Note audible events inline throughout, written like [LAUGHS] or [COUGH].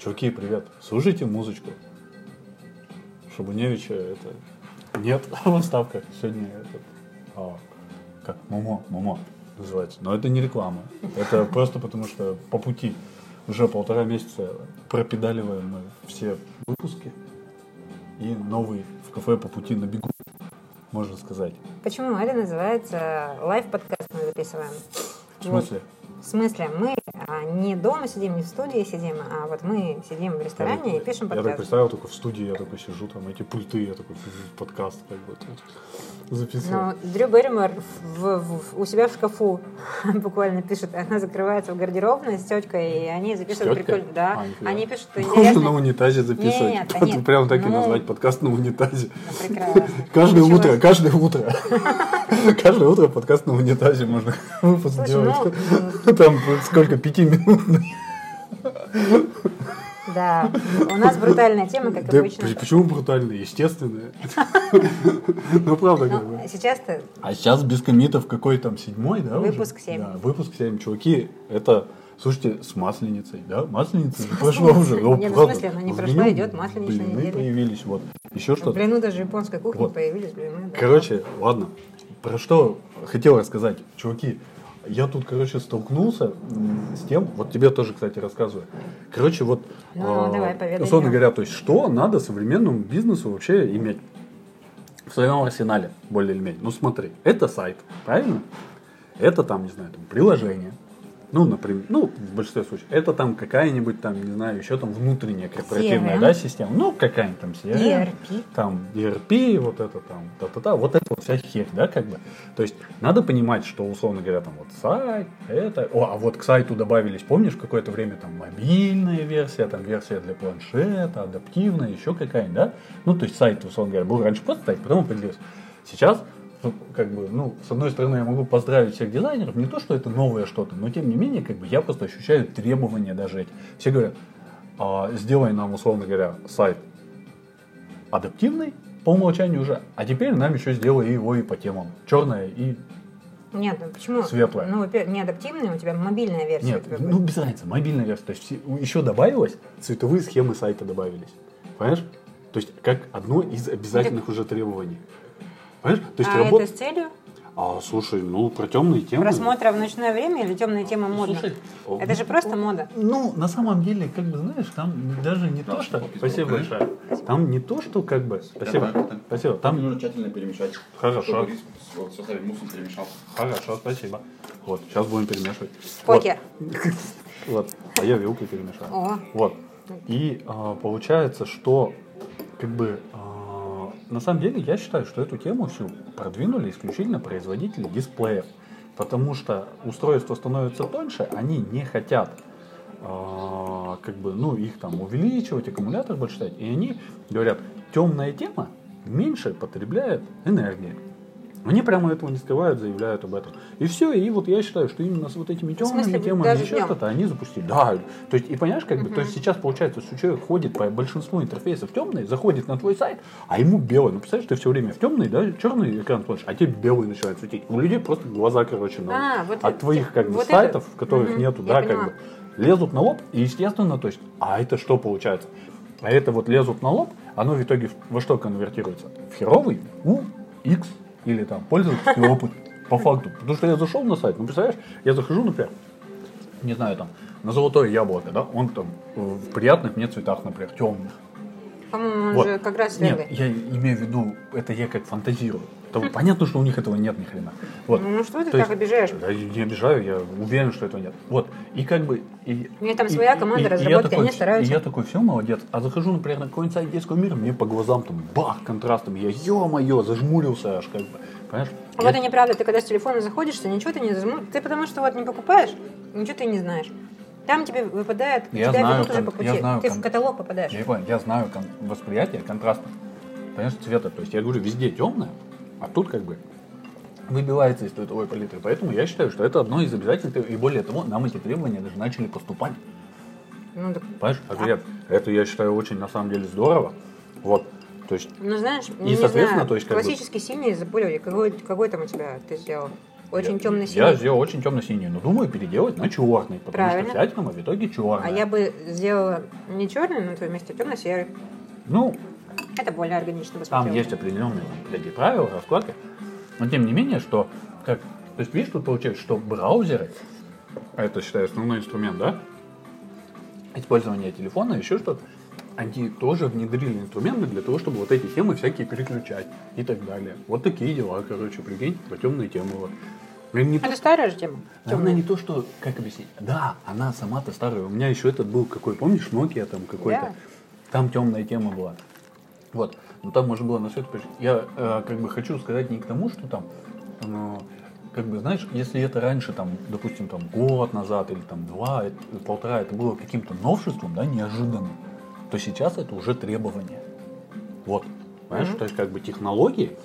чуваки, привет, слушайте музычку. Шабуневича это... Нет, [LAUGHS] в отставках. Сегодня этот... а, как? Момо, Момо называется. Но это не реклама. Это просто потому, что по пути уже полтора месяца пропедаливаем мы все выпуски. И новый в кафе по пути на бегу, можно сказать. Почему это называется лайв-подкаст мы записываем? В смысле? В смысле, мы не дома сидим, не в студии сидим, а вот мы сидим в ресторане и пишем Я так подкаст. представил, только в студии я такой сижу, там эти пульты, я такой подкаст как бы записываю. Но Дрю Берримор в- в- у себя в шкафу [LAUGHS] буквально пишет, она закрывается в гардеробной с теткой, и они записывают прикольно. Да, А, они пишут Можно интересно. на унитазе записывать. Нет, нет, Прям так и ну- назвать подкаст на унитазе. Ну, Прекрасно. Каждое Ничего утро, каждое утро. [LAUGHS] Каждое утро подкаст на унитазе можно [LAUGHS] выпуск делать. ну, Там сколько, пятиминутный. Да, у нас брутальная тема, как Да обычно. почему брутально? Естественное. Ну, правда, как бы. Ну, сейчас-то А сейчас без комитов какой там, седьмой, да? Выпуск семь. Да, выпуск 7. Чуваки, это, слушайте, с Масленицей, да? Масленица же прошла уже. Ну, Не, ну, в смысле, она не прошла, идет масленичная неделя. появились, вот. Еще что-то. плену даже японской кухни появились блины. да. Короче, ладно. Про что хотел рассказать, чуваки. Я тут, короче, столкнулся с тем, вот тебе тоже, кстати, рассказываю. Короче, вот, Ну, а, давай, поведай условно говоря, то есть, что надо современному бизнесу вообще иметь в своем арсенале, более или менее. Ну, смотри, это сайт, правильно? Это там, не знаю, там, приложение. Ну, например, ну, в большинстве случаев. Это там какая-нибудь там, не знаю, еще там внутренняя корпоративная, CRM. да, система. Ну, какая-нибудь там CRM. ERP. Там ERP, вот это там, та-та-та, вот это вот вся херь, да, как бы. То есть, надо понимать, что, условно говоря, там вот сайт, это, о, а вот к сайту добавились, помнишь, какое-то время там мобильная версия, там версия для планшета, адаптивная, еще какая-нибудь, да? Ну, то есть, сайт, условно говоря, был раньше просто сайт, потом он поделился. Сейчас как бы, ну, с одной стороны, я могу поздравить всех дизайнеров, не то, что это новое что-то, но тем не менее, как бы, я просто ощущаю требования даже эти. Все говорят, «А, сделай нам, условно говоря, сайт адаптивный по умолчанию уже, а теперь нам еще сделай его и по темам. Черное и... Нет, ну почему? Светлая. Ну, не адаптивная, у тебя мобильная версия. Нет, ну будет. без разницы, мобильная версия. То есть все- еще добавилось, цветовые схемы сайта добавились. Понимаешь? То есть как одно из обязательных уже требований. Понимаешь? То есть а работа... это с целью А, слушай, ну про темные темы... просмотра в ночное время или темная тема модно? Слушай, это же просто мода. Ну, на самом деле, как бы, знаешь, там даже не то, что... Спасибо большое. Там не то, что как бы... Спасибо. Спасибо. Там нужно тщательно перемешать. Хорошо. Чтобы рис в составе мусса перемешался. Хорошо, спасибо. Вот, сейчас будем перемешивать. Покер. [LAUGHS] Вот, а я вилкой перемешаю. О. Вот. И а, получается, что как бы а, на самом деле я считаю, что эту тему всю продвинули исключительно производители дисплеев. Потому что устройства становятся тоньше, они не хотят а, как бы, ну, их там увеличивать, аккумулятор больше ставить. И они говорят, темная тема меньше потребляет энергии. Они прямо этого не скрывают, заявляют об этом. И все, и вот я считаю, что именно с вот этими темными смысле, темами еще что-то они запустили. Да, то есть, и понимаешь, как бы, то есть сейчас получается, что человек ходит по большинству интерфейсов темный, заходит на твой сайт, а ему белый. Ну, представляешь, ты все время в темный, да, черный экран смотришь, а тебе белый начинает светить. У людей просто глаза, короче, на. А, вот От это- твоих, как бы, вот это- сайтов, в которых Мгм, нету, да, как поняла. бы, лезут на лоб, и естественно, то есть, а это что получается? А это вот лезут на лоб, оно в итоге во что конвертируется? В херовый У, X или там пользовательский [LAUGHS] опыт. По факту. Потому что я зашел на сайт, ну представляешь, я захожу, например, не знаю, там, на золотое яблоко, да, он там в приятных мне цветах, например, темных. По-моему, он Вот. же как раз Нет, я имею в виду, это я как фантазирую. То понятно, что у них этого нет ни хрена. Вот. Ну, что ты То так есть- обижаешь? Я не обижаю, я уверен, что этого нет. Вот. И как бы... И, У меня там и- своя команда и- разработки, такой, они стараются. И я такой, все, молодец. А захожу, например, на какой-нибудь сайт детского мира, мне по глазам там бах, контрастом. Я, ё-моё, зажмурился аж как бы. Понимаешь? А Вот и неправда, ты когда с телефона заходишь, ты ничего ты не зажму- Ты потому что вот не покупаешь, ничего ты не знаешь. Там тебе выпадает, Я тебя знаю, ведут уже по пути. я знаю, ты кон- в каталог попадаешь. Я понял, я знаю кон- восприятие контраста. Понимаешь, цвета. То есть я говорю, везде темное, а тут как бы выбивается из цветовой палитры. Поэтому я считаю, что это одно из обязательных. требований. И более того, нам эти требования даже начали поступать. Ну, так- Понимаешь? А говорят, это я считаю очень на самом деле здорово. Вот. То есть ну, знаешь, И, не соответственно, знаю, то есть, как бы- классический синий запуливали. Какой, какой там у тебя ты сделал? очень Я- темно-синий. Я сделал очень темно-синий, но думаю переделать на черный, потому Правильно. что мы в итоге черный. А я бы сделала не черный на твоем месте, темно-серый. Ну, Это более органично бы там есть определенные такие правила, раскладки. Но тем не менее, что как. То есть, видишь, тут получается, что браузеры, а это считаю основной инструмент, да? Использование телефона, еще что-то, они тоже внедрили инструменты для того, чтобы вот эти темы всякие переключать и так далее. Вот такие дела, короче, прикинь, про темные темы. Вот. Не то, Это старая же тема. Она Темная. не то, что, как объяснить? Да, она сама-то старая. У меня еще этот был какой, помнишь, Nokia там какой-то? Да. Там темная тема была. Вот. Ну там можно было на все это переш- Я э, как бы хочу сказать не к тому, что там, э, как бы, знаешь, если это раньше, там, допустим, там год назад или там два, это- полтора, это было каким-то новшеством, да, неожиданным, то сейчас это уже требование. Вот. Понимаешь, то есть как бы технологии,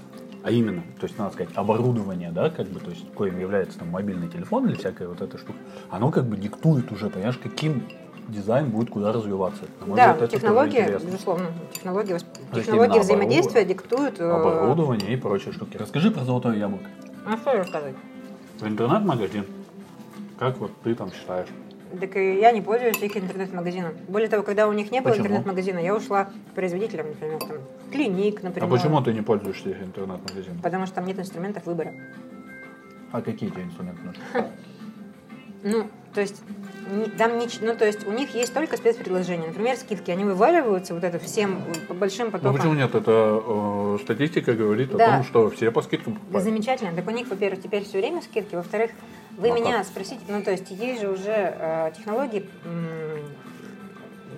а именно, то есть надо сказать, оборудование, да, как бы, то есть коим является там мобильный телефон или всякая вот эта штука, оно как бы диктует уже, понимаешь, каким дизайн будет куда развиваться. На мой Да, взгляд, интересно. безусловно, технологии, технологии взаимодействия диктуют... э, Оборудование и прочие штуки. Расскажи про золотое яблоко. А что рассказать? Интернет-магазин. Как вот ты там считаешь? Так и я не пользуюсь их интернет-магазином. Более того, когда у них не было интернет-магазина, я ушла к производителям, например, там, клиник, например. А почему ты не пользуешься их интернет-магазином? Потому что там нет инструментов выбора. А какие тебе инструменты нужны? Ну, то есть, там не, ну, то есть у них есть только спецпредложения. Например, скидки, они вываливаются вот это всем э, по большим Ну потокам. почему нет? Это э, статистика говорит о Да. том, что все по скидкам Да покупают. замечательно. Так у них, во-первых, теперь все время скидки. Во-вторых, вы Ну, меня как? спросите, ну, то есть есть же уже э, технологии, м,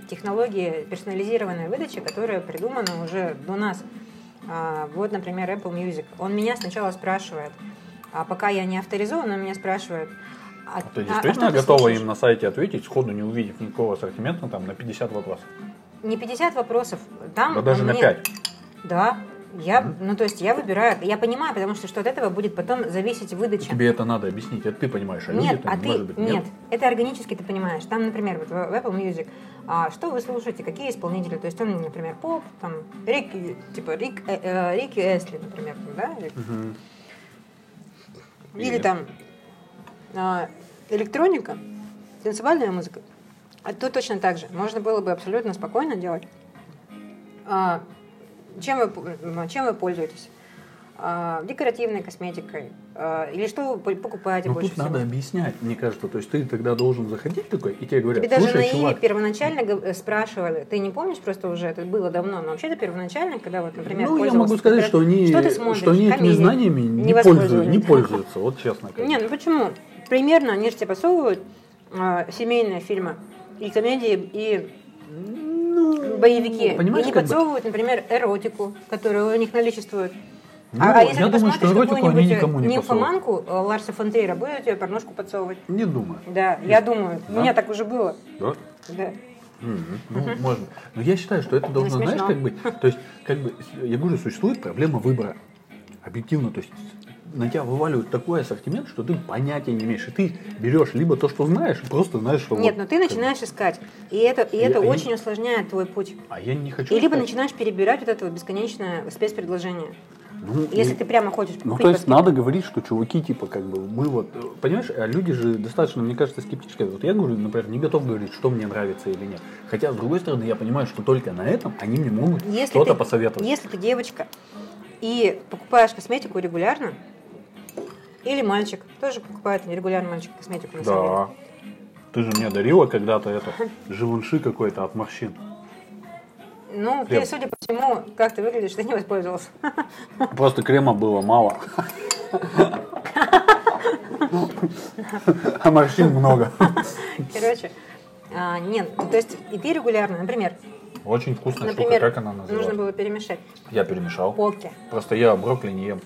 технологии персонализированной выдачи, которая придумана уже до нас. А, вот, например, Apple Music. Он меня сначала спрашивает, а пока я не авторизован, он меня спрашивает, а, Ты а- а действительно ты готова им на сайте ответить, сходу не увидев никакого ассортимента, там на 50 вопросов? Не 50 вопросов. Там Да даже на мне- 5. Да. Я, ну, то есть я выбираю, я понимаю, потому что, что от этого будет потом зависеть выдача. Тебе это надо объяснить, это ты понимаешь, а Нет, люди-то, а ты может быть, нет. это органически ты понимаешь. Там, например, вот в Apple Music, а, что вы слушаете, какие исполнители, то есть он, например, поп, там Рик, типа Рик, э, э, Рики Эсли, например, там, да, или, Мгм. или Или- там а, электроника, танцевальная музыка. А тут точно так же. Можно было бы абсолютно спокойно делать. А, чем, вы, чем вы пользуетесь? А, декоративной косметикой? А, или что вы по- покупаете Ну больше тут всего? надо объяснять, мне кажется. То есть ты тогда должен заходить такой, и тебе говорят, Тебе даже на чувак, первоначально э, спрашивали, ты не помнишь, просто уже это было давно, но вообще-то первоначально, когда вот, например, ну, я могу сказать, что они, что что они этими знаниями не, не пользуются, не пользуются, вот честно. бы. Не, ну почему? Примерно они же тебе подсовывают а, семейные фильмы и комедии, и боевики. Ну, понимаешь, и не как бы- подсовывают, например, эротику, которая у них наличествует. Ну, а, а если я ты думаю, что посмотришь эротику они какую-нибудь никому не нимфоманку э, Ларса фон Триера, будет тебе порнушку подсовывать? Не думаю. Да, я думаю. У Да? меня так уже было. Да? Да. Мгм. Ну, можно. Но я считаю, что это должно, знаешь, как бы, то есть, как бы, я говорю, существует проблема выбора. Объективно, то есть, на тебя вываливают такой ассортимент, что ты понятия не имеешь. И ты берешь либо то, что знаешь, просто знаешь, что Нет, вот, но ты как начинаешь искать. И это, и Я- это я- очень усложняет твой путь. А я не хочу И либо начинаешь перебирать вот это вот бесконечное спецпредложение. Ну, Если и- ты прямо хочешь Ну, то есть скидке. надо говорить, что чуваки, типа, как бы, мы вот, э, понимаешь, а люди же достаточно, мне кажется, скептически. Вот я говорю, например, не готов говорить, что мне нравится или нет. Хотя, с другой стороны, я понимаю, что только на этом они мне могут что-то посоветовать. Если ты девочка и покупаешь косметику регулярно, или мальчик, тоже покупает регулярно мальчик косметику на самом деле. Да. Ты же мне дарила когда-то это, живунши какой-то от морщин. Ну, Крем. ты, судя по всему, как ты выглядишь, ты не воспользовался. [LAUGHS] Просто крема было мало. А морщин много. Короче, а, нет, ну, то есть и ты регулярно, например, Очень вкусная штука, например, как она нужно называется? было перемешать Я перемешал. поки. Просто я брокколи не ем.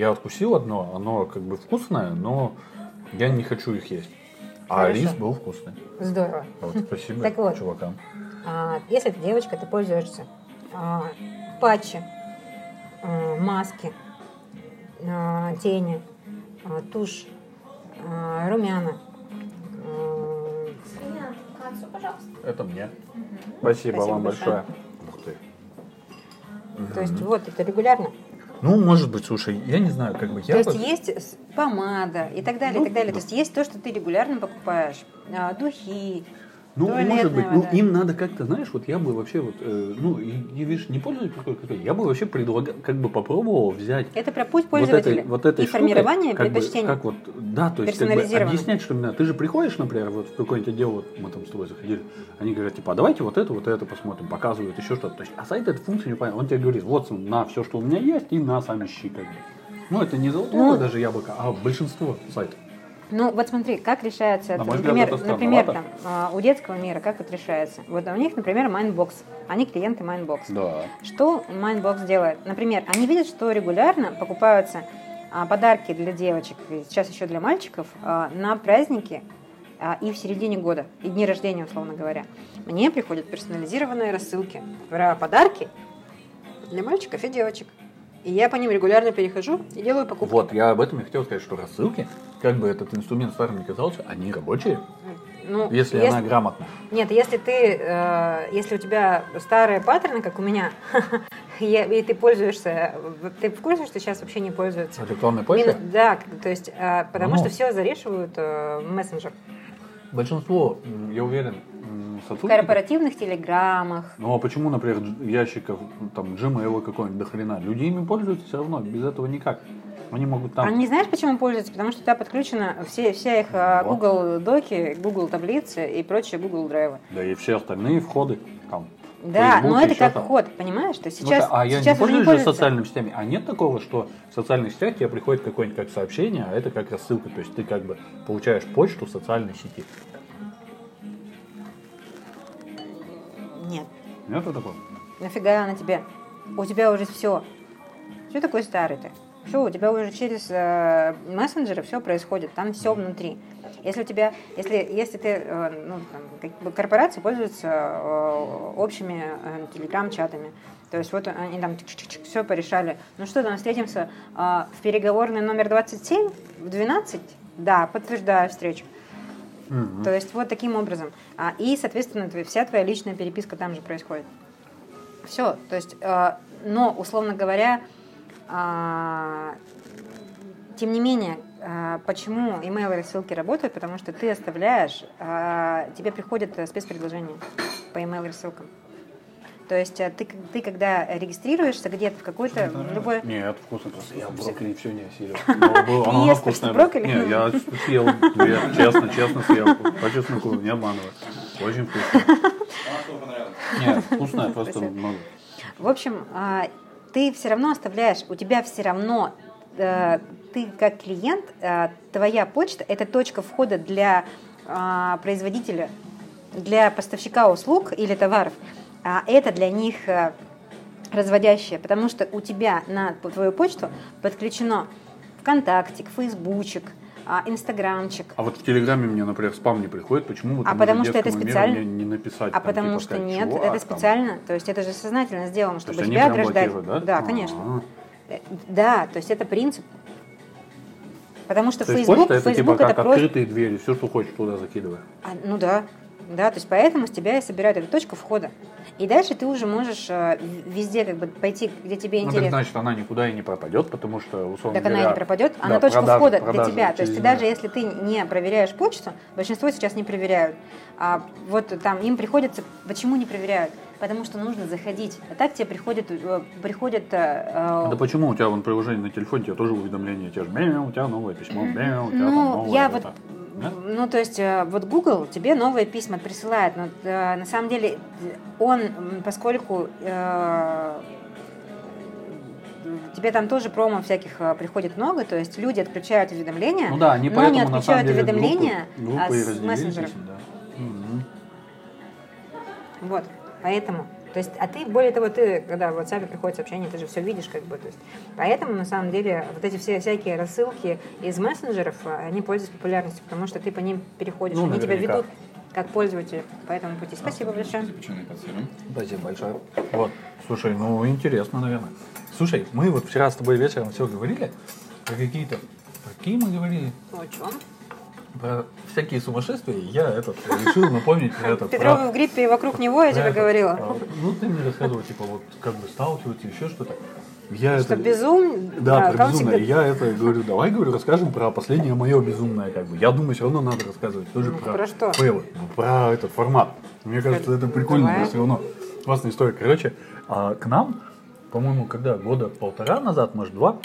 Я откусил одно, оно как бы вкусное, но я не хочу их есть. А Хорошо. рис был вкусный. Здорово. Вот, спасибо Так вот. чувакам. А, если ты девочка, ты пользуешься а, патчи, а, маски, а, тени, а, тушь, а, румяна. а. Это мне. Спасибо, Спасибо вам большое. большое. Ух ты. То есть вот это регулярно. Ну, может быть, слушай, я не знаю, как бы я То бы- есть есть помада и так далее, и Ну, так далее. да. То есть есть то, что ты регулярно покупаешь. А, Духи. Ну, туалетная может быть, ну, вода. им надо как-то, знаешь, вот я бы вообще вот, э, ну, и, и, видишь, не пользуюсь я бы вообще предлагал, как бы попробовал взять Это про путь вот пользователя вот этой и штукой, формирование как бы, предпочтений. как вот, да, то есть как бы объяснять, что именно, ты же приходишь, например, вот в какое-нибудь отдел, вот мы там с тобой заходили, они говорят, типа, а давайте вот это, вот это посмотрим, показывают еще что-то, то есть, а сайт эту функцию не понял, он тебе говорит, вот на все, что у меня есть, и на сам ищи, как бы. Ну, это не золотое Ну. даже яблоко, а большинство сайтов. Ну, вот смотри, как решается На это. мой взгляд, Например, это например там, а, у детского мира как это решается? Вот у них, например, Mindbox. Они клиенты Mindbox. Да. Что Mindbox делает? Например, они видят, что регулярно покупаются а, подарки для девочек, сейчас еще для мальчиков, а, на праздники и в середине года, и дни рождения, условно говоря. Мне приходят персонализированные рассылки про подарки для мальчиков и девочек. И я по ним регулярно перехожу и делаю покупки. Вот, я об этом и хотел сказать, что рассылки, как бы этот инструмент старым не казался, они рабочие, Ну, если она грамотна. Нет, если ты, э, если у тебя старые паттерны, как у меня, [LAUGHS] и ты пользуешься, ты в курсе, что сейчас вообще не пользуются? Электронной почтой? Да, то есть, э, потому Ну. что все зарешивают э, в мессенджер. Большинство, я уверен, сотрудников... корпоративных телеграммах. Ну а почему, например, ящиков, ну, там, Gmail какой-нибудь до хрена? Люди ими пользуются все равно, без этого никак. Они могут там... А не знаешь, почему пользуются? Потому что туда подключена все, вся их э, Вот. Google доки, Google таблицы и прочие Google драйвы. Да и все остальные входы, там, Да, Facebook, но это как там. ход, понимаешь? То Слушай, сейчас, а я сейчас не пользуюсь же социальными сетями, а нет такого, что в социальных сетях тебе приходит какое-нибудь как сообщение, а это как рассылка, то есть ты как бы получаешь почту в социальной сети. Нет. Нет такого? Нафига она тебе? У тебя уже все. Что такой старый ты? Все, у тебя уже через э, мессенджеры все происходит, там все внутри. Если у тебя, если, если ты, э, ну, там, как бы корпорации пользуются э, общими э, телеграм-чатами, то есть вот они там все порешали. Ну что там, встретимся э, в переговорный номер 27 в 12? Да, подтверждаю встречу. Мгм. То есть вот таким образом. А, и, соответственно, твоя- вся твоя личная переписка там же происходит. Все. То есть, э, но, условно говоря, а, тем не менее, а, почему email рассылки работают? Потому что ты оставляешь, тебе приходят э, спецпредложения по email рассылкам. То есть э, ты, ты когда регистрируешься где-то в какой-то любой Нет, вкусно просто. Я брокколи все не осилил. [LAUGHS] Оно ешь вкусное брокколи? Не, я [LAUGHS] съел две, честно, честно съел. По чесноку, не обманывай. Очень вкусно. Она. Нет, вкусное, просто много. В общем, а, ты все равно оставляешь, у тебя все равно, э, ты как клиент, э, твоя почта – это точка входа для а, производителя, для поставщика услуг или товаров. А это для них э, разводящее, потому что у тебя на твою почту подключено ВКонтактик, Фейсбучик, а, Инстаграмчик, А вот в Телеграме мне, например, спам не приходит. Почему вот А там потому что это специально? не написать? А там, потому типа что сказать, нет, «Чувак, это там». специально, то есть это же сознательно сделано, То чтобы есть тебя ограждать. да? Да, конечно. А. Э, Да, то есть это принцип. Потому что То есть Facebook, почта это Facebook типа это как просто... открытые двери, все, что хочешь, туда закидывай. А, ну да, да, то есть поэтому с тебя и собирают эту точку входа. И дальше ты уже можешь э, везде как бы пойти, где тебе Ну, так интересно. значит, она никуда и не пропадет, потому что, условно Так она и говоря, не пропадет, да, она точка продажи- входа для продажи тебя. То есть ты даже если ты не проверяешь почту, большинство сейчас не проверяют. А вот там им приходится, почему не проверяют? Потому что нужно заходить. А так тебе приходят, э, приходят э, Да почему у тебя вон приложение на телефоне, у тебя тоже уведомления, те же «Мяу, у тебя новое письмо, мяу, у тебя там Ну, новое я это». Да? ну, то есть, э, вот Google тебе новые письма присылает, но э, на самом деле он, поскольку э, тебе там тоже промо всяких приходит много, то есть люди отключают уведомления, Ну да, они но не отключают деле уведомления группы, а, группы и с мессенджеров. да. Мгм. Вот, поэтому. То есть, а ты, более того, ты, когда в WhatsApp приходит сообщение, ты же все видишь, как бы, то есть. Поэтому, на самом деле, вот эти все всякие рассылки из мессенджеров, они пользуются популярностью, потому что ты по ним переходишь, Ну, они тебя ведут как пользователя по этому пути. Спасибо большое. Спасибо большое. Вот, слушай, ну интересно, наверное. Слушай, мы вот вчера с тобой вечером все говорили про какие-то... Про какие мы говорили? О чем? Про всякие сумасшествия. Я этот решил напомнить про это. Петровы в гриппе и вокруг него, я тебе говорила. А, Ну, ты мне рассказывал, типа, вот как бы сталкиваться, еще что-то. я Что это... безум... Да, а, про безумное. всегда- Я это говорю, давай, говорю, расскажем про последнее мое безумное, как бы. Я думаю, все равно надо рассказывать тоже Ну, про, про что? фейлы, ну, про этот формат. Мне кажется, это прикольно, Давай. все равно. Классная история. Короче, а, к нам, по-моему, когда года полтора назад, может, два,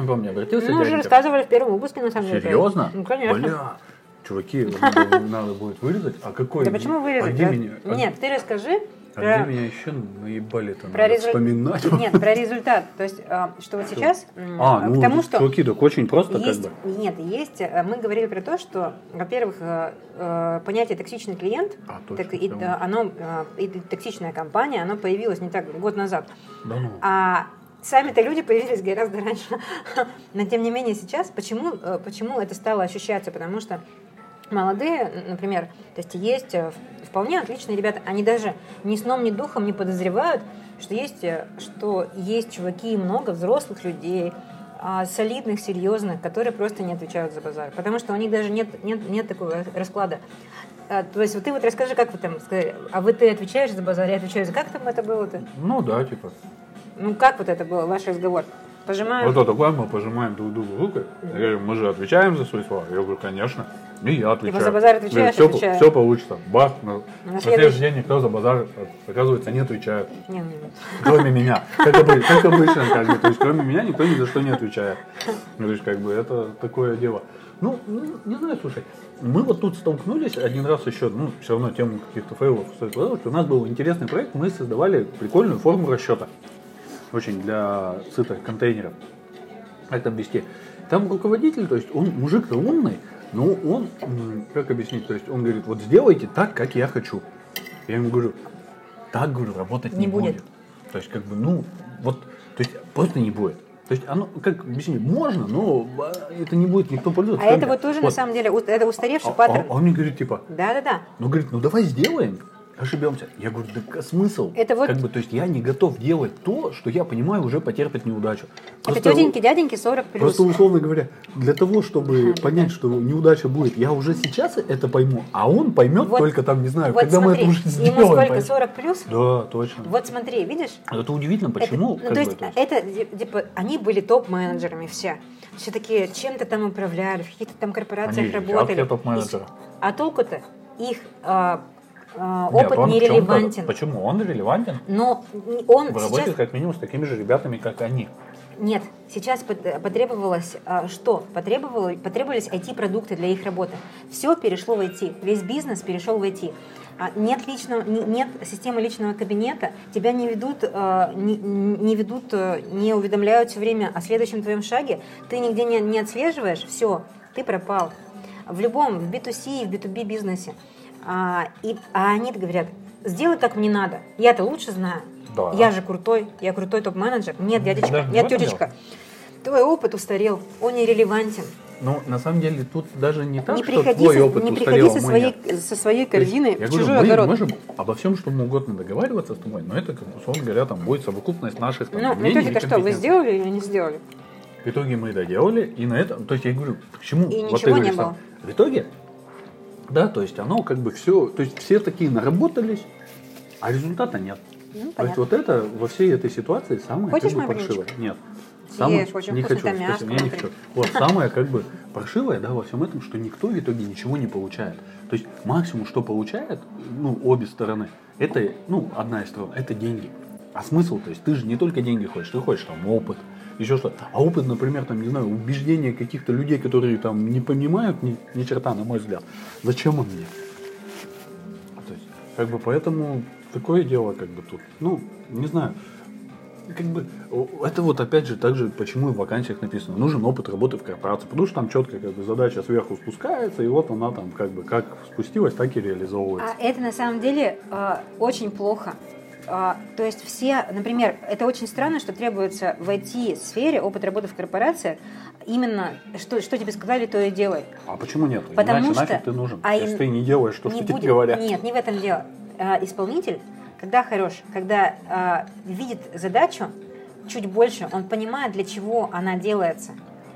не помню, обратился Мы уже рассказывали в первом выпуске, на самом деле. Серьезно? Ну, конечно. Бля, чуваки, надо, будет вырезать. А какой? Да почему А вырезать? а- Нет, ты расскажи А про, где меня еще наебали-то? про Надо резу- вспоминать. Нет, про результат. То есть, а, что вот сейчас, м, А, ну, к тому, что чуваки, так очень просто есть, как бы. нет, есть, э, мы говорили про то, что, во-первых, э, э, понятие токсичный клиент, А, точно, так и, оно, и токсичная компания, оно появилось не так, год назад. Да ну. А сами-то люди появились гораздо раньше. Но тем не менее сейчас, почему, э, почему это стало ощущаться? Потому что молодые, например, то есть есть э, вполне отличные ребята, они даже ни сном, ни духом не подозревают, что есть, э, что есть чуваки и много взрослых людей, а, солидных, серьезных, которые просто не отвечают за базар. Потому что у них даже нет, нет, нет такого расклада. А, То есть вот ты вот расскажи, как вы там сказали, а вы ты отвечаешь за базар, я отвечаю за... Как там это было-то? Ну да, типа. Ну, как вот это был ваш разговор? Пожимаем? Вот это мы пожимаем друг другу руку. Я говорю, мы же отвечаем за свои слова. Я говорю, конечно. И я отвечаю. за базар отвечаешь, все, отвечаю. все получится. Бах. На, На следующий- день никто за базар, оказывается, не отвечает. Не, не, не. Кроме меня. Как, обы- [LAUGHS] как обычно, как бы. То есть, кроме меня никто ни за что не отвечает. Ну, То есть, как бы, это такое дело. Ну, ну, не знаю, слушай. Мы вот тут столкнулись один раз еще, ну, все равно тему каких-то фейлов стоит продолжить. У нас был интересный проект, мы создавали прикольную форму расчета. Очень для сытых контейнеров. Как там вести? Там руководитель, то есть он мужик-то умный, но он, как объяснить, то есть он говорит, вот сделайте так, как я хочу. Я ему говорю, так, говорю, работать не, Не будет. То есть, как бы, ну, вот, то есть, просто не будет. То есть, оно, как объяснить, можно, но а, это не будет никто пользоваться. А это вот тоже, на самом деле, это устаревший а, паттерн. а он мне говорит, типа, Да-да-да. ну, говорит, ну давай сделаем, ошибемся. Я говорю, да смысл? Это вот- Как бы, то есть я не готов делать то, что я понимаю уже потерпит неудачу. Это Просто- тетеньки, дяденьки 40 плюс. Просто условно говоря, для того, чтобы понять, что неудача будет, я уже сейчас это пойму, а он поймет Вот- только там, не знаю, вот когда мы это смотри, уже сделаем. ему сколько, поймет. 40 плюс? Да, точно. Вот смотри, видишь? Это удивительно, Это- почему. ну, как то бы, есть, то есть. это, типа, они были топ-менеджерами все. Все такие чем-то там управляли, в каких-то там корпорациях Они работали. яркие топ-менеджеры. И- А толку-то их а, а, Нет, опыт он в чём-то- нерелевантен. Почему? Он релевантен. Но он В сейчас... работе как минимум с такими же ребятами, как они. Нет, сейчас пот- потребовалось а, что? Потребовало, потребовались IT-продукты для их работы. Все перешло в IT, весь бизнес перешел в IT. А, Нет, личного, не- нет системы личного кабинета, тебя не ведут, не, не ведут, не уведомляют все время о следующем твоем шаге, ты нигде не, не отслеживаешь, все, ты пропал. В любом, в B2C, в B2B бизнесе. А, и, а они говорят, сделай как мне надо, я-то лучше знаю. Да. Я же крутой, я крутой топ-менеджер. Нет, дядечка, не нет, в тетечка. Твой опыт устарел, он нерелевантен. Ну, на самом деле, тут даже не так, не что приходи, твой со, опыт не устарел, приходи а со, своей, нет. со своей То есть, корзиной я в говорю, чужой мы огород. можем обо всем, что угодно договариваться с тобой, но это, условно говоря, там будет совокупность наших там, Ну, ну мнений тетя-то и что, вы сделали или не сделали? В итоге мы доделали, и на этом, то есть я говорю, почему? И вот ничего ты говоришь не сам. В итоге, да, то есть оно как бы все, то есть все такие наработались, а результата нет. Ну, То есть вот это во всей этой ситуации самое Хочешь как бы паршивое. Нет. Съешь, очень не хочу, там мяско спасибо, я не хочу. Вот самое как бы паршивое, да, во всем этом, что никто в итоге ничего не получает. То есть максимум, что получает, ну, обе стороны, это, ну, одна из сторон, это деньги. А смысл, то есть ты же не только деньги хочешь, ты хочешь там опыт, еще что. А опыт, например, там, не знаю, убеждения каких-то людей, которые там не понимают ни, ни черта, на мой взгляд. Зачем он мне? То есть, как бы поэтому такое дело, как бы тут, ну, не знаю, как бы, это вот опять же так же, почему и в вакансиях написано, нужен опыт работы в корпорации, потому что там четко как бы задача сверху спускается, и вот она там как бы как спустилась, так и реализовывается. А это на самом деле э, очень плохо. А, то есть все, например, это очень странно, что требуется в IT-сфере опыт работы в корпорациях. Именно, что, что тебе сказали, то и делай. А почему нет? Потому Иначе что- нафиг ты нужен, а если ты не делаешь то, не что тебе будет- говорят. Нет, не в этом дело. А, исполнитель, когда хорош, когда а, видит задачу чуть больше, он понимает, для чего она делается.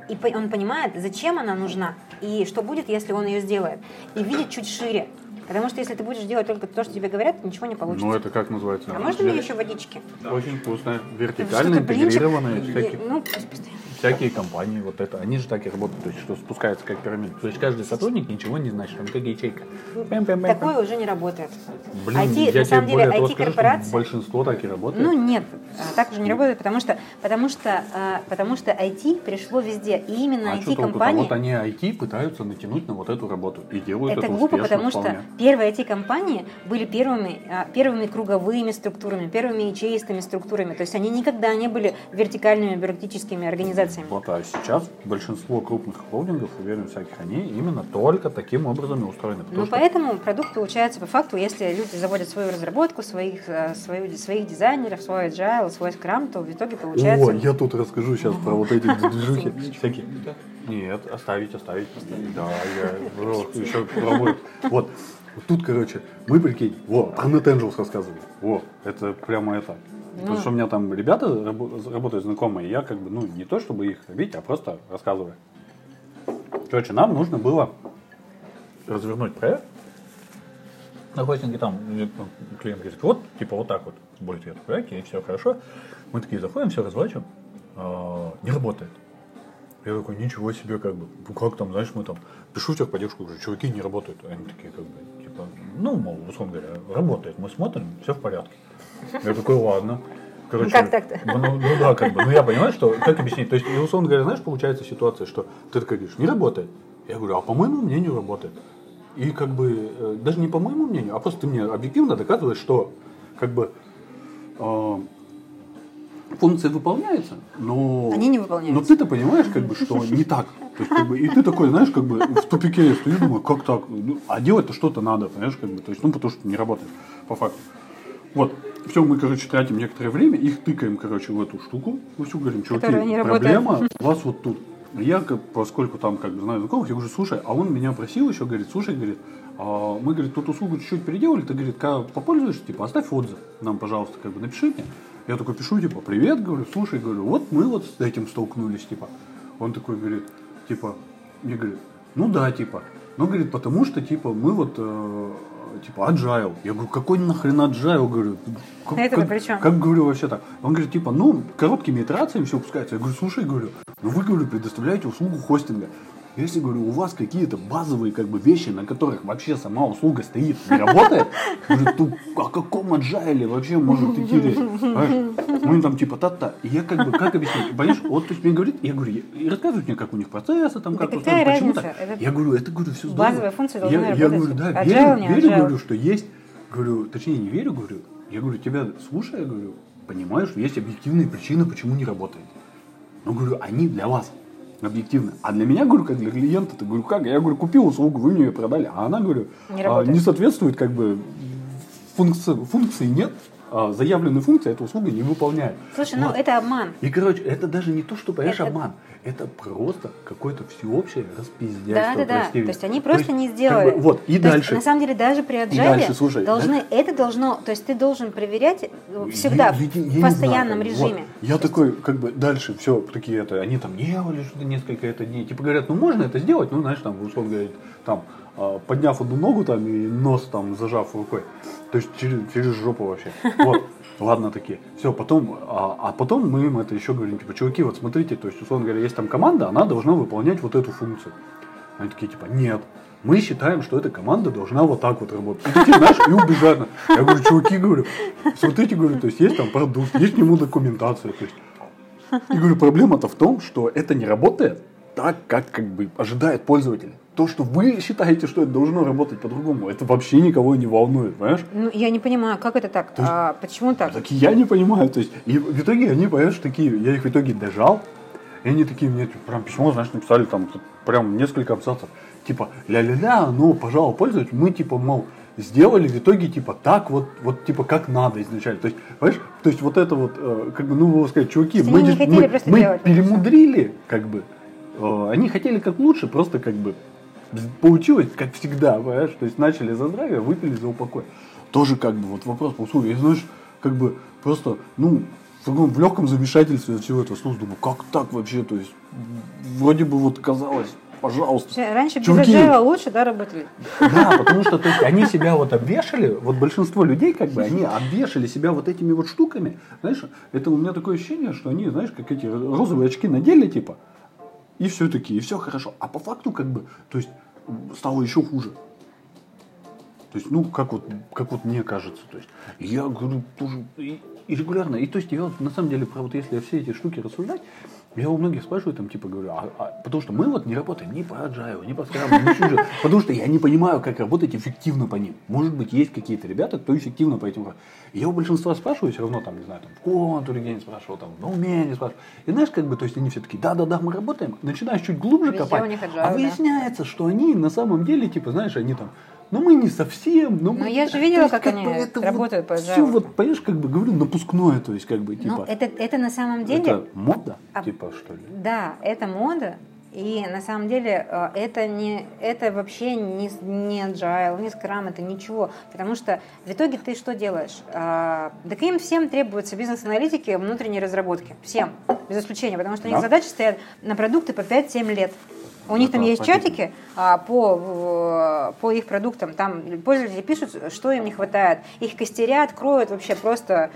И он понимает, зачем она нужна, и что будет, если он ее сделает. И видит чуть шире. Потому что если ты будешь делать только то, что тебе говорят, ничего не получится. Ну, это как называется? А можно мне еще водички? Очень вкусно. Вертикально блинчик. интегрированные И- всякие, Ну, пусть постоянно. Всякие компании, вот это, они же так и работают, то есть, что спускается как пирамида. То есть, каждый сотрудник ничего не значит, он как ячейка. Пэм-пэм-пэм-пэм. Такое уже не работает. Блин, IT, я на самом деле, IT-корпорации... большинство так и работает. Ну нет, а, так уже не работает, потому что, потому что, а, потому что IT пришло везде, и именно а? IT-компании... Вот они IT пытаются натянуть на вот эту работу и делают Это это, глупо, потому вполне. что первые IT-компании были первыми, а, первыми круговыми структурами, первыми ячеистыми структурами. То есть они никогда не были вертикальными бюрократическими организациями. Вот, а сейчас большинство крупных холдингов, уверен, всяких, они именно только таким образом и устроены. Ну, что поэтому продукт получается по факту, если люди заводят свою разработку, своих, э, свою, своих дизайнеров, свой agile, свой скрам, то в итоге получается... О, я тут расскажу сейчас про вот эти [LAUGHS] движухи всякие. Нет, оставить, оставить. Да, я еще пробую. Вот, вот тут, короче, мы, прикинь, вот, про Net Angels рассказывали. Во, это прямо это. Потому что у меня там ребята рабо- работают знакомые, я как бы, ну, не то чтобы их бить, а просто рассказываю. Короче, нам нужно было развернуть проект на хостинге там э, клиент говорит, вот, типа вот так вот будет этот проект, и все хорошо. Мы такие заходим, все разворачиваем, а, не работает. Я такой, ничего себе, как бы, ну как там, знаешь, мы там, пишу в техподдержку, говорю, чуваки не работают. Они такие, как бы, типа, ну, мол, условно говоря, работает. Мы смотрим, все в порядке. Я такой, ладно. Короче, Как так-то? Ну, ну, да, как бы, ну я понимаю, что, как объяснить, то есть, и, условно говоря, знаешь, получается ситуация, что ты такой говоришь, не работает. Я говорю, а по моему мнению работает. И как бы, э, даже не по моему мнению, а просто ты мне объективно доказываешь, что, как бы, э, функция выполняется, но... Они не выполняются. Но ты-то понимаешь, как бы, что не так. То есть, как бы, и ты такой, знаешь, как бы в тупике я стою, думаю, как так? Ну, а делать-то что-то надо, понимаешь, как бы, то есть, ну, потому что не работает, по факту. Вот, все, мы, короче, тратим некоторое время, их тыкаем, короче, в эту штуку, мы все говорим, чуваки, проблема у вас вот тут. Я, как, поскольку там, как бы, знаю знакомых, я говорю, слушай, а он меня просил еще, говорит, слушай, говорит, а мы, говорит, тут услугу чуть-чуть переделали, ты, говорит, когда попользуешься, типа, оставь отзыв нам, пожалуйста, как бы, напиши мне. Я такой пишу, типа, привет, говорю, слушай, говорю, вот мы вот с этим столкнулись, типа. Он такой говорит, типа, мне говорит, ну да, типа, ну, говорит, потому что, типа, мы вот, э, типа, agile. Я говорю, какой нахрен agile, говорю. Как, Это-то как- при чем? как говорю вообще так? Он говорит, типа, ну, короткими итерациями все выпускается. Я говорю, слушай, говорю, ну вы, говорю, предоставляете услугу хостинга. Если, говорю, у вас какие-то базовые как бы вещи, на которых вообще сама услуга стоит, не работает, говорю, то о каком agile вообще может идти речь? Ну, там типа та-та. И я как бы, как объяснить? Понимаешь, вот то есть мне говорит, я говорю, и рассказывают мне, как у них процессы, там, как устроено, почему так. Я говорю, это, говорю, все здорово. базовая функция должна я говорю, да, верю, верю, говорю, что есть, говорю, точнее не верю, говорю, я говорю, тебя слушая, я говорю, понимаю, что есть объективные причины, почему не работает. Но говорю, они для вас объективно. А для меня, говорю, как для клиента, ты говорю, как? Я говорю, купил услугу, вы мне ее продали, а она, говорю, Не а, не соответствует, как бы, функции, функции нет, а заявленной функции эта услуга не выполняет. Слушай, ну это обман. И, короче, это даже не то, что, понимаешь, Это- обман. Это просто какое-то всеобщее распиздяйство. Да, да, да. То есть они просто есть, не как сделали. бы, вот, и То есть, дальше. на самом деле даже при дальше, слушай, должны, это должно, то есть ты должен проверять э, всегда Я- я- я в постоянном знаю, как режиме. вот. Я такой, как бы, дальше все, такие это, они там делали что-то несколько это дней. Типа говорят, ну можно это сделать, ну знаешь, там, условно говоря, там, подняв одну ногу там и нос там зажав рукой. То есть через, через жопу вообще. Вот. Ладно такие. Все, потом, а, а потом мы им это еще говорим, типа, чуваки, вот смотрите, то есть, условно говоря, есть там команда, она должна выполнять вот эту функцию. Они такие, типа, нет, мы считаем, что эта команда должна вот так вот работать. Такие, знаешь, и убежать. Я говорю, чуваки, говорю, смотрите, говорю, то есть есть там продукт, есть к нему документация. То есть. И говорю, проблема-то в том, что это не работает так, как как бы ожидает пользователь. То, что вы считаете, что это должно работать по-другому, это вообще никого не волнует, понимаешь? Ну, я не понимаю, как это так? есть- А почему так? Так я не понимаю. То есть, и в итоге они, понимаешь, такие, я их в итоге дожал, и они такие мне типа, прям письмо, знаешь, написали там прям несколько абзацев. Типа, ля-ля-ля, ну, пожалуй, пользователь, мы типа, мол, сделали в итоге типа так вот, вот типа как надо изначально. То есть, понимаешь, то есть вот это вот, э, как бы, ну, можно сказать, чуваки, мы, мы, мы всё. перемудрили, как бы, Э, они хотели как лучше, просто как бы получилось, как всегда, понимаешь, то есть начали за здравие, выпили за упокой. Тоже как бы вот вопрос по услуге, я, знаешь, как бы просто, ну, в, таком, в легком замешательстве от всего этого слушаю, думаю, как так вообще, то есть, вроде бы вот казалось, пожалуйста. Раньше без Чуваки. agile лучше, да, работали? Да, потому что то есть, они себя вот обвешали, вот большинство людей, как бы, они обвешали себя вот этими вот штуками. Знаешь, это у меня такое ощущение, что они, знаешь, как эти розовые очки надели, типа, и все таки и все хорошо. А по факту, как бы, то есть, стало еще хуже. То есть, ну, как вот, как вот мне кажется, то есть, я говорю, тоже, и, и регулярно, и то есть, я вот, на самом деле, про вот если все эти штуки рассуждать, я у многих спрашиваю, там, типа, говорю, а, а- потому что мы вот не работаем ни по agile, ни по скраму, ни сюжет, потому что я не понимаю, как работать эффективно по ним. Может быть, есть какие-то ребята, кто эффективно по этим. Я у большинства спрашиваю, все равно, там, не знаю, там, в контуре где-нибудь спрашивал, там, на уме не спрашивал. И знаешь, как бы, то есть, они все таки да-да-да, мы работаем, начинаешь чуть глубже Везде копать, agile, а да. выясняется, что они на самом деле, типа, знаешь, они там, ну мы не совсем, ну Ну, мы- я же видела, есть, как они бы работают по Все agile. вот, понимаешь, как бы говорю, напускное, то есть, как бы, типа, Ну, это, это на самом деле... это мода, а- типа, что ли? Да, это мода, и на самом деле э, это не это вообще не, не agile, не скрам, это ничего. Потому что в итоге ты что делаешь? А, Так им всем требуются бизнес-аналитики внутренней разработки. Всем, без исключения. Потому что у них Да. задачи стоят на продукты по 5-7 лет. У них там есть чатики а, по, по их продуктам. Там пользователи пишут, что им не хватает. Их костерят, кроют вообще просто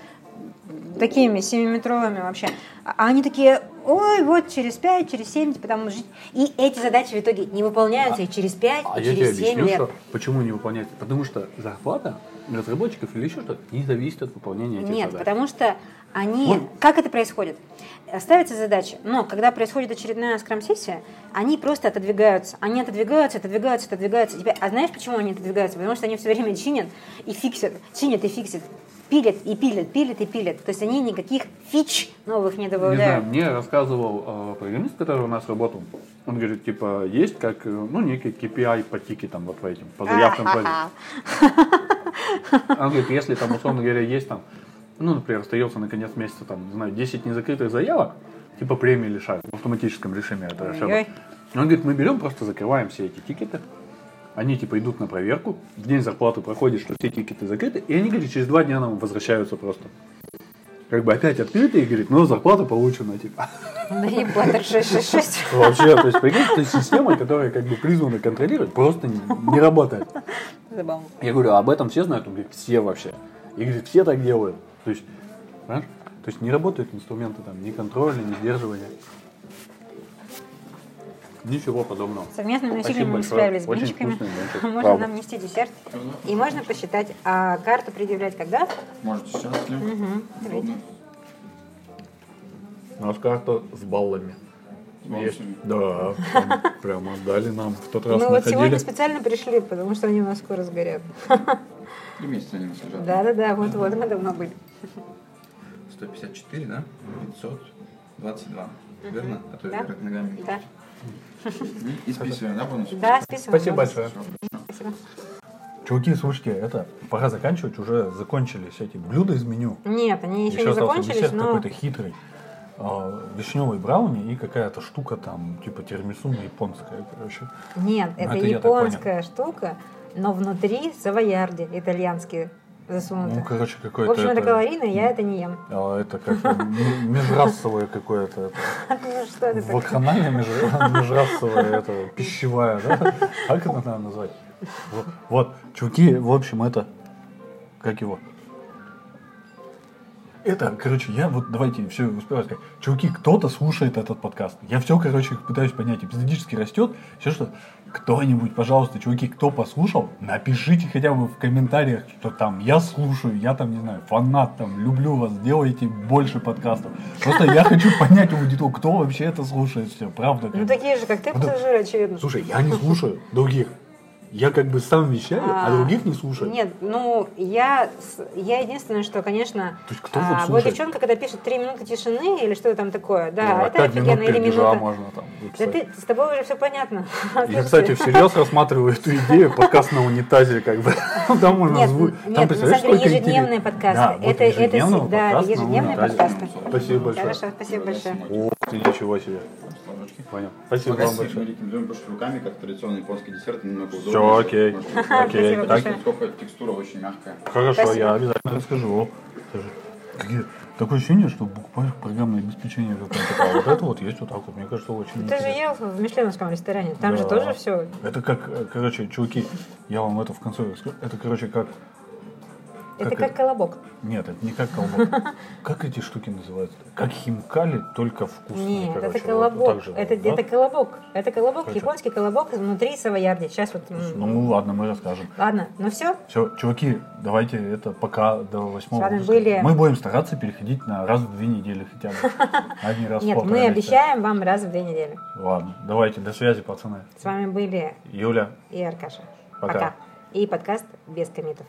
такими семиметровыми вообще. А они такие, ой, вот через 5, через 7, типа там жить. И эти задачи в итоге не выполняются и через 5, А и я тебе через 7 объясню, лет. что, почему не выполняется. Потому что зарплата разработчиков или еще что-то не зависит от выполнения этих Нет, задач. потому что они... Вот. Как это происходит? Ставятся задачи, но когда происходит очередная скрам-сессия, они просто отодвигаются. Они отодвигаются, отодвигаются, отодвигаются. Теперь, а знаешь, почему они отодвигаются? Потому что они все время чинят и фиксят, чинят и фиксят, пилят и пилят, пилят и пилят. То есть они никаких фич новых не Не знаю, добавляют. мне рассказывал э, программист, который у нас работал. Он говорит, типа, есть как, э, ну, некий KPI по тикетам, вот по этим, по заявкам. [LAUGHS] Он говорит, если там, условно говоря, есть там, ну, например, остается на конец месяца, там, не знаю, 10 незакрытых заявок, типа премии лишают в автоматическом режиме это ошибок. Он говорит, мы берем, просто закрываем все эти тикеты, они типа идут на проверку, в день зарплаты проходит, что все тикеты закрыты, и они, говорит, через два дня нам возвращаются просто. Как бы опять открыты, и говорит, ну, зарплата получена, типа. Да ебать, 666. Вообще, то есть, прикинь, то есть система, которая как бы призвана контролировать, просто не, не работает. Забавно. Я говорю, а об этом все знают? Он говорит, все вообще. И говорит, все так делают. То есть, понимаешь? То есть не работают инструменты там, ни контроля, ни сдерживания. Ничего подобного. Совместными усилиями мы справились с блинчиками. [LAUGHS] Можно правда. нам нести десерт. И можно посчитать, а карту предъявлять когда? Можете сейчас, Лев. Удобно. У нас карта с баллами. Есть. Да, там прямо отдали нам. В тот раз Мы вот сегодня специально пришли, потому что они у нас скоро сгорят. Три месяца они у нас лежат. Да-да-да, вот-вот, мы давно были. 154, да? 522. Верно? А то я вверх ногами. Да. И списываем, да, бонус? да списываем. Спасибо большое. Спасибо. Чуваки, слушайте, это пора заканчивать, уже закончились эти блюда из меню. Нет, они еще, не остался закончились, но... какой-то хитрый. А, вишневый брауни и какая-то штука там, типа тирамису японская, короче. Нет, Ну, это, это я так японская штука, но внутри савоярди итальянские засунуты. Ну, короче, В какой-то... общем, это калорийно, я это не ем. а, это как м- межрасовое какое-то. это, [LAUGHS] Ну, что это? Вакханалия меж- [LAUGHS] межрасовая, это, пищевая, да? Как это надо назвать? Вот, вот, чуваки, в общем, это... Как его? Это, короче, я вот давайте все успеваю сказать. Чуваки, кто-то слушает этот подкаст. Я все, короче, пытаюсь понять. Эпизодически растет. Все что. Кто-нибудь, пожалуйста, чуваки, кто послушал, напишите хотя бы в комментариях, что там я слушаю, я там, не знаю, фанат, там, люблю вас, делайте больше подкастов. Просто я хочу понять аудиторию, кто вообще это слушает все, правда. Ну, такие же, как ты, это- пассажиры, очевидно. Слушай, я не слушаю других. Я как бы сам вещаю, а, А, других не слушаю. Нет, ну, я, я единственное, что, конечно, То есть кто а, вот вот девчонка, когда пишет три минуты тишины или что там такое, да, Ну, это офигенно, или минута. можно там Да ты, с тобой уже все понятно. Я, [LAUGHS] кстати, всерьез рассматриваю эту идею подкаст на унитазе, как бы. [LAUGHS] Там можно Нет, звук. нет, Там, на представляешь, самом деле ежедневные подкасты. Да, вот Это- это подкаста на ежедневные подкасты. Спасибо большое. Хорошо, спасибо большое. О, ты ничего себе. Сложечки. Понял. Спасибо вам Магазин мы большое. рекомендуем что руками, как традиционный японский десерт, немного удобнее. Все, окей. [LAUGHS] Окей. Так, большое. Сколько текстура очень мягкая. Хорошо, Спасибо. я обязательно расскажу. Такое ощущение, что покупаешь программное обеспечение какое-то. А вот это вот есть вот так вот. Мне кажется, очень Ты же ел в Мишленовском ресторане. Там же тоже все. Это как, э, короче, чуваки, я вам это в конце расскажу. Это, короче, как... Это Как как колобок. Нет, это не как колбок. [LAUGHS] Как эти штуки называются? Как химкали, только вкусные, Нет, короче. это колобок. же, это, да? это колобок. Это колобок, Короче. японский колобок внутри савоярди. Сейчас вот. Ну ладно, мы расскажем. Ладно, ну все. Все, чуваки, давайте это пока до восьмого были- Мы будем стараться переходить на раз в две недели хотя бы. [LAUGHS] Не раз Нет, мы обещаем вам раз в две недели. Ладно, давайте, до связи, пацаны. С вами были Юля, и Аркаша. Пока. И подкаст без комитов.